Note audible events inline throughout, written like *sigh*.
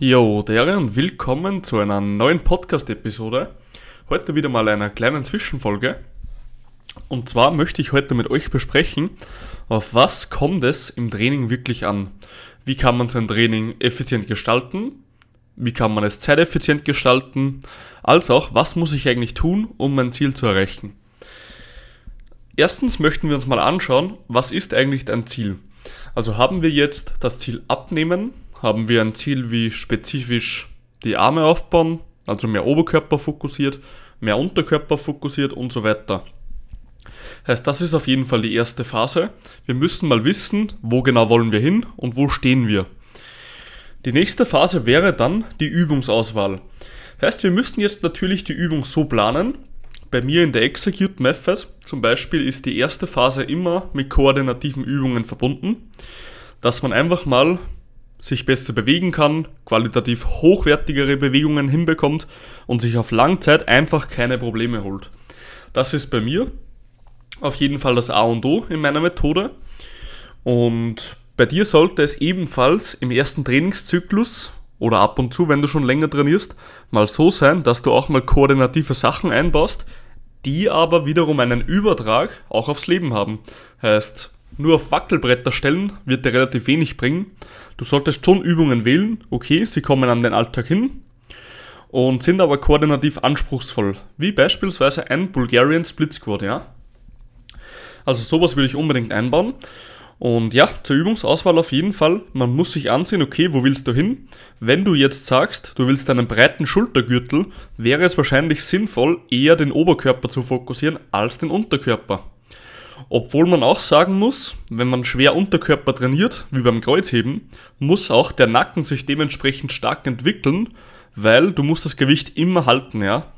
Jo, Dere und willkommen zu einer neuen Podcast-Episode. Heute wieder mal einer kleinen Zwischenfolge. Und zwar möchte ich heute mit euch besprechen, auf was kommt es im Training wirklich an? Wie kann man sein Training effizient gestalten? Wie kann man es zeiteffizient gestalten? Als auch, was muss ich eigentlich tun, um mein Ziel zu erreichen? Erstens möchten wir uns mal anschauen, was ist eigentlich dein Ziel? Also haben wir jetzt das Ziel abnehmen, haben wir ein Ziel wie spezifisch die Arme aufbauen, also mehr Oberkörper fokussiert, mehr Unterkörper fokussiert und so weiter. Heißt, das ist auf jeden Fall die erste Phase. Wir müssen mal wissen, wo genau wollen wir hin und wo stehen wir. Die nächste Phase wäre dann die Übungsauswahl. Heißt, wir müssten jetzt natürlich die Übung so planen. Bei mir in der Execute Method zum Beispiel ist die erste Phase immer mit koordinativen Übungen verbunden, dass man einfach mal sich besser bewegen kann, qualitativ hochwertigere Bewegungen hinbekommt und sich auf Langzeit einfach keine Probleme holt. Das ist bei mir auf jeden Fall das A und O in meiner Methode. Und bei dir sollte es ebenfalls im ersten Trainingszyklus oder ab und zu, wenn du schon länger trainierst, mal so sein, dass du auch mal koordinative Sachen einbaust, die aber wiederum einen Übertrag auch aufs Leben haben. Heißt, nur auf Wackelbretter stellen wird dir relativ wenig bringen. Du solltest schon Übungen wählen, okay, sie kommen an den Alltag hin und sind aber koordinativ anspruchsvoll, wie beispielsweise ein Bulgarian Split Squat, ja. Also sowas würde ich unbedingt einbauen. Und ja, zur Übungsauswahl auf jeden Fall, man muss sich ansehen, okay, wo willst du hin? Wenn du jetzt sagst, du willst einen breiten Schultergürtel, wäre es wahrscheinlich sinnvoll, eher den Oberkörper zu fokussieren als den Unterkörper. Obwohl man auch sagen muss, wenn man schwer Unterkörper trainiert, wie beim Kreuzheben, muss auch der Nacken sich dementsprechend stark entwickeln, weil du musst das Gewicht immer halten, ja.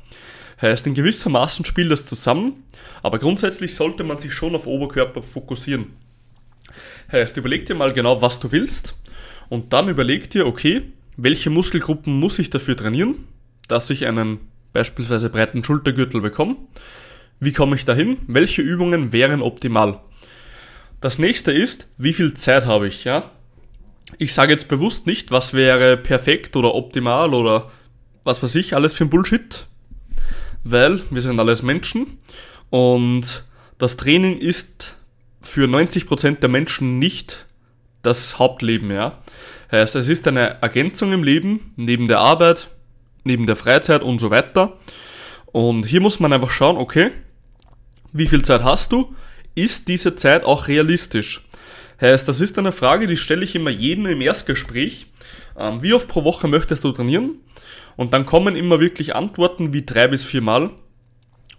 Heißt, in gewissermaßen spielt das zusammen, aber grundsätzlich sollte man sich schon auf Oberkörper fokussieren. Heißt, überleg dir mal genau, was du willst und dann überleg dir, okay, welche Muskelgruppen muss ich dafür trainieren, dass ich einen beispielsweise breiten Schultergürtel bekomme wie komme ich dahin? Welche Übungen wären optimal? Das nächste ist, wie viel Zeit habe ich, ja? Ich sage jetzt bewusst nicht, was wäre perfekt oder optimal oder was weiß ich, alles für ein Bullshit. Weil wir sind alles Menschen und das Training ist für 90% der Menschen nicht das Hauptleben, ja. Heißt, es ist eine Ergänzung im Leben, neben der Arbeit, neben der Freizeit und so weiter. Und hier muss man einfach schauen, okay, wie viel Zeit hast du? Ist diese Zeit auch realistisch? Heißt, das ist eine Frage, die stelle ich immer jedem im Erstgespräch. Ähm, wie oft pro Woche möchtest du trainieren? Und dann kommen immer wirklich Antworten wie drei bis vier Mal.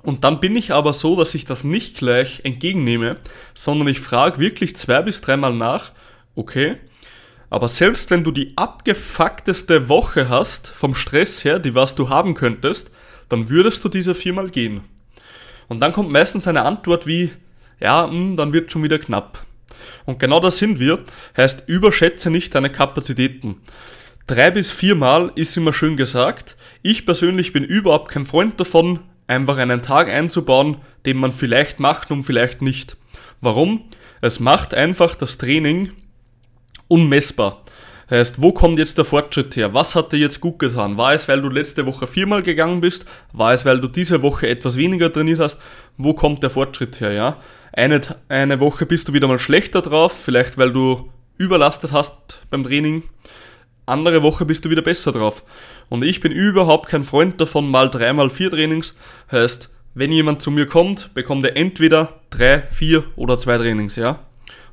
Und dann bin ich aber so, dass ich das nicht gleich entgegennehme, sondern ich frage wirklich zwei bis dreimal nach, okay, aber selbst wenn du die abgefuckteste Woche hast, vom Stress her, die was du haben könntest, dann würdest du diese viermal gehen. Und dann kommt meistens eine Antwort wie, ja, mh, hm, dann wird schon wieder knapp. Und genau das sind wir, heißt überschätze nicht deine Kapazitäten. Drei bis viermal ist immer schön gesagt. Ich persönlich bin überhaupt kein Freund davon, einfach einen Tag einzubauen, den man vielleicht macht und vielleicht nicht. Warum? Es macht einfach das Training unmessbar. Heißt, wo kommt jetzt der Fortschritt her? Was hat dir jetzt gut getan? War es, weil du letzte Woche viermal gegangen bist? War es, weil du diese Woche etwas weniger trainiert hast? Wo kommt der Fortschritt her, ja? Eine, eine Woche bist du wieder mal schlechter drauf, vielleicht weil du überlastet hast beim Training. Andere Woche bist du wieder besser drauf. Und ich bin überhaupt kein Freund davon, mal drei, mal vier Trainings. Heißt, wenn jemand zu mir kommt, bekommt er entweder drei, vier oder zwei Trainings, ja?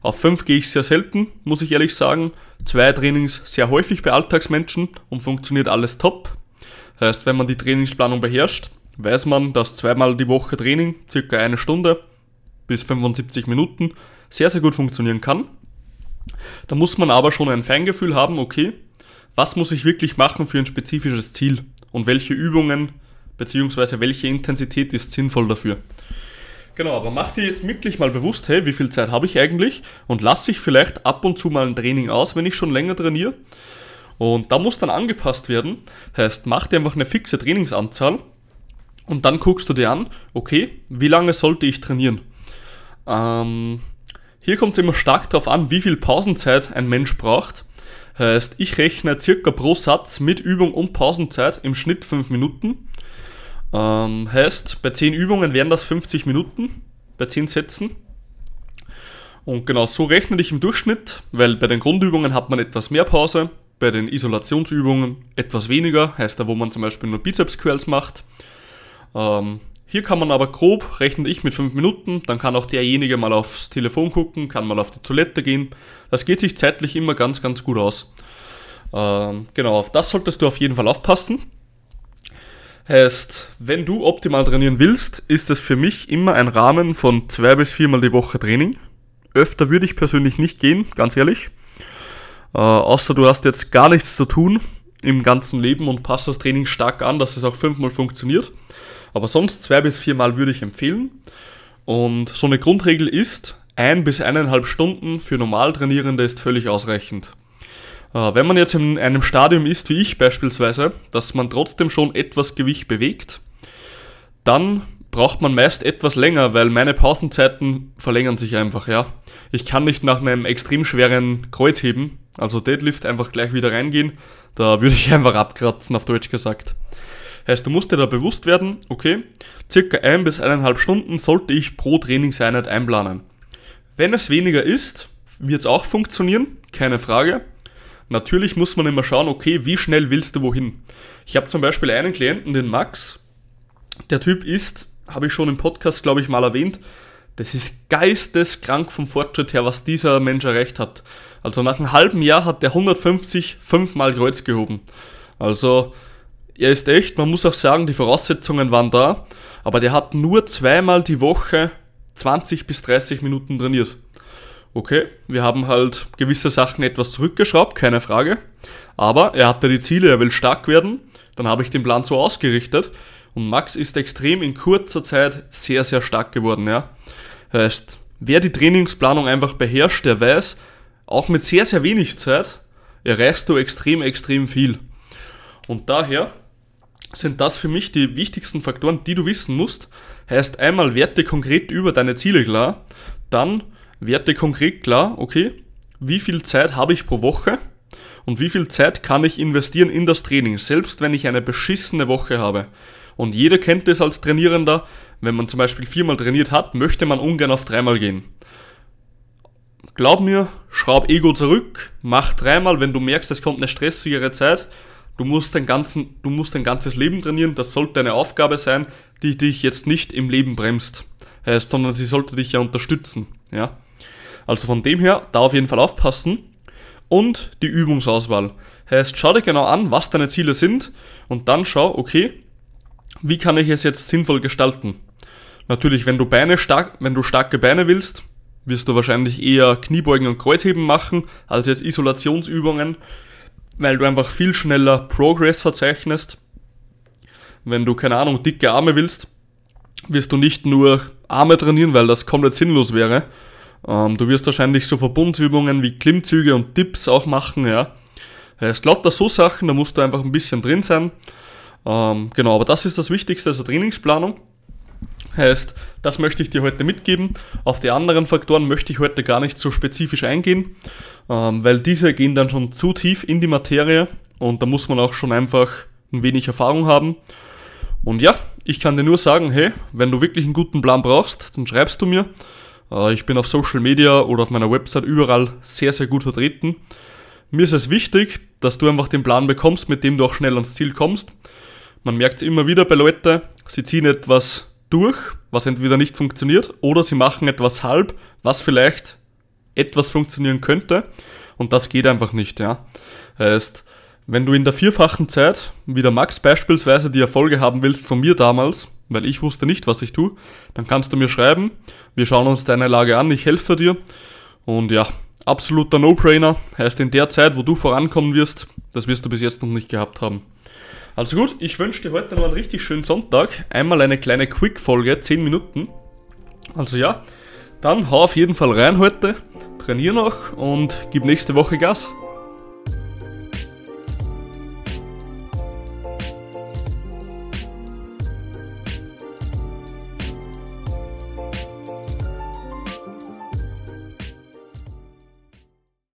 Auf 5 gehe ich sehr selten, muss ich ehrlich sagen. Zwei Trainings sehr häufig bei Alltagsmenschen und funktioniert alles top. Heißt, wenn man die Trainingsplanung beherrscht, weiß man, dass zweimal die Woche Training, circa eine Stunde bis 75 Minuten, sehr, sehr gut funktionieren kann. Da muss man aber schon ein Feingefühl haben, okay, was muss ich wirklich machen für ein spezifisches Ziel und welche Übungen bzw. welche Intensität ist sinnvoll dafür. Genau, aber mach dir jetzt wirklich mal bewusst, hey, wie viel Zeit habe ich eigentlich und lass ich vielleicht ab und zu mal ein Training aus, wenn ich schon länger trainiere. Und da muss dann angepasst werden. Heißt, mach dir einfach eine fixe Trainingsanzahl und dann guckst du dir an, okay, wie lange sollte ich trainieren? Ähm, hier kommt es immer stark darauf an, wie viel Pausenzeit ein Mensch braucht. Heißt, ich rechne circa pro Satz mit Übung und Pausenzeit im Schnitt 5 Minuten. Ähm, heißt, bei 10 Übungen wären das 50 Minuten, bei 10 Sätzen. Und genau so rechne ich im Durchschnitt, weil bei den Grundübungen hat man etwas mehr Pause, bei den Isolationsübungen etwas weniger, heißt da, wo man zum Beispiel nur Bizeps-Curls macht. Ähm, hier kann man aber grob, rechne ich mit 5 Minuten, dann kann auch derjenige mal aufs Telefon gucken, kann mal auf die Toilette gehen. Das geht sich zeitlich immer ganz, ganz gut aus. Ähm, genau, auf das solltest du auf jeden Fall aufpassen. Heißt, wenn du optimal trainieren willst, ist es für mich immer ein Rahmen von zwei bis viermal die Woche Training. Öfter würde ich persönlich nicht gehen, ganz ehrlich. Äh, außer du hast jetzt gar nichts zu tun im ganzen Leben und passt das Training stark an, dass es auch fünfmal funktioniert. Aber sonst zwei bis viermal würde ich empfehlen. Und so eine Grundregel ist, ein bis eineinhalb Stunden für normal Trainierende ist völlig ausreichend. Äh, wenn man jetzt in einem Stadium ist, wie ich beispielsweise, dass man trotzdem schon etwas Gewicht bewegt, dann braucht man meist etwas länger, weil meine Pausenzeiten verlängern sich einfach, ja. Ich kann nicht nach einem extrem schweren Kreuzheben, also Deadlift, einfach gleich wieder reingehen. Da würde ich *laughs* einfach abkratzen, auf Deutsch gesagt. Heißt, du musst dir da bewusst werden, okay, circa ein bis eineinhalb Stunden sollte ich pro Trainingseinheit einplanen. Wenn es weniger ist, wird es auch funktionieren, keine Frage. Natürlich muss man immer schauen, okay, wie schnell willst du wohin? Ich habe zum Beispiel einen Klienten, den Max. Der Typ ist habe ich schon im Podcast, glaube ich, mal erwähnt. Das ist geisteskrank vom Fortschritt her, was dieser Mensch erreicht hat. Also nach einem halben Jahr hat der 150 fünfmal Kreuz gehoben. Also er ist echt, man muss auch sagen, die Voraussetzungen waren da, aber der hat nur zweimal die Woche 20 bis 30 Minuten trainiert. Okay, wir haben halt gewisse Sachen etwas zurückgeschraubt, keine Frage. Aber er hatte die Ziele, er will stark werden. Dann habe ich den Plan so ausgerichtet, und Max ist extrem in kurzer Zeit sehr, sehr stark geworden, ja. Heißt, wer die Trainingsplanung einfach beherrscht, der weiß, auch mit sehr, sehr wenig Zeit erreichst du extrem, extrem viel. Und daher sind das für mich die wichtigsten Faktoren, die du wissen musst. Heißt einmal werte konkret über deine Ziele klar, dann werte konkret klar, okay, wie viel Zeit habe ich pro Woche und wie viel Zeit kann ich investieren in das Training, selbst wenn ich eine beschissene Woche habe. Und jeder kennt es als Trainierender, wenn man zum Beispiel viermal trainiert hat, möchte man ungern auf dreimal gehen. Glaub mir, schraub Ego zurück, mach dreimal, wenn du merkst, es kommt eine stressigere Zeit. Du musst dein, ganzen, du musst dein ganzes Leben trainieren, das sollte eine Aufgabe sein, die dich jetzt nicht im Leben bremst. Heißt, sondern sie sollte dich ja unterstützen. Ja? Also von dem her, da auf jeden Fall aufpassen. Und die Übungsauswahl. Heißt, schau dir genau an, was deine Ziele sind und dann schau, okay, wie kann ich es jetzt sinnvoll gestalten? Natürlich, wenn du Beine stark, wenn du starke Beine willst, wirst du wahrscheinlich eher Kniebeugen und Kreuzheben machen, als jetzt Isolationsübungen, weil du einfach viel schneller Progress verzeichnest. Wenn du, keine Ahnung, dicke Arme willst, wirst du nicht nur Arme trainieren, weil das komplett sinnlos wäre. Ähm, du wirst wahrscheinlich so Verbundsübungen wie Klimmzüge und Dips auch machen, ja. Es ist lauter so Sachen, da musst du einfach ein bisschen drin sein. Ähm, genau, aber das ist das Wichtigste, also Trainingsplanung. Heißt, das möchte ich dir heute mitgeben. Auf die anderen Faktoren möchte ich heute gar nicht so spezifisch eingehen, ähm, weil diese gehen dann schon zu tief in die Materie und da muss man auch schon einfach ein wenig Erfahrung haben. Und ja, ich kann dir nur sagen, hey, wenn du wirklich einen guten Plan brauchst, dann schreibst du mir. Äh, ich bin auf Social Media oder auf meiner Website überall sehr, sehr gut vertreten. Mir ist es wichtig, dass du einfach den Plan bekommst, mit dem du auch schnell ans Ziel kommst. Man merkt es immer wieder bei Leuten, sie ziehen etwas durch, was entweder nicht funktioniert, oder sie machen etwas halb, was vielleicht etwas funktionieren könnte. Und das geht einfach nicht, ja. Heißt, wenn du in der vierfachen Zeit, wie der Max beispielsweise, die Erfolge haben willst von mir damals, weil ich wusste nicht, was ich tue, dann kannst du mir schreiben. Wir schauen uns deine Lage an, ich helfe dir. Und ja, absoluter No-Brainer. Heißt, in der Zeit, wo du vorankommen wirst, das wirst du bis jetzt noch nicht gehabt haben. Also gut, ich wünsche dir heute noch einen richtig schönen Sonntag. Einmal eine kleine Quick-Folge, 10 Minuten. Also ja, dann hau auf jeden Fall rein heute, trainier noch und gib nächste Woche Gas.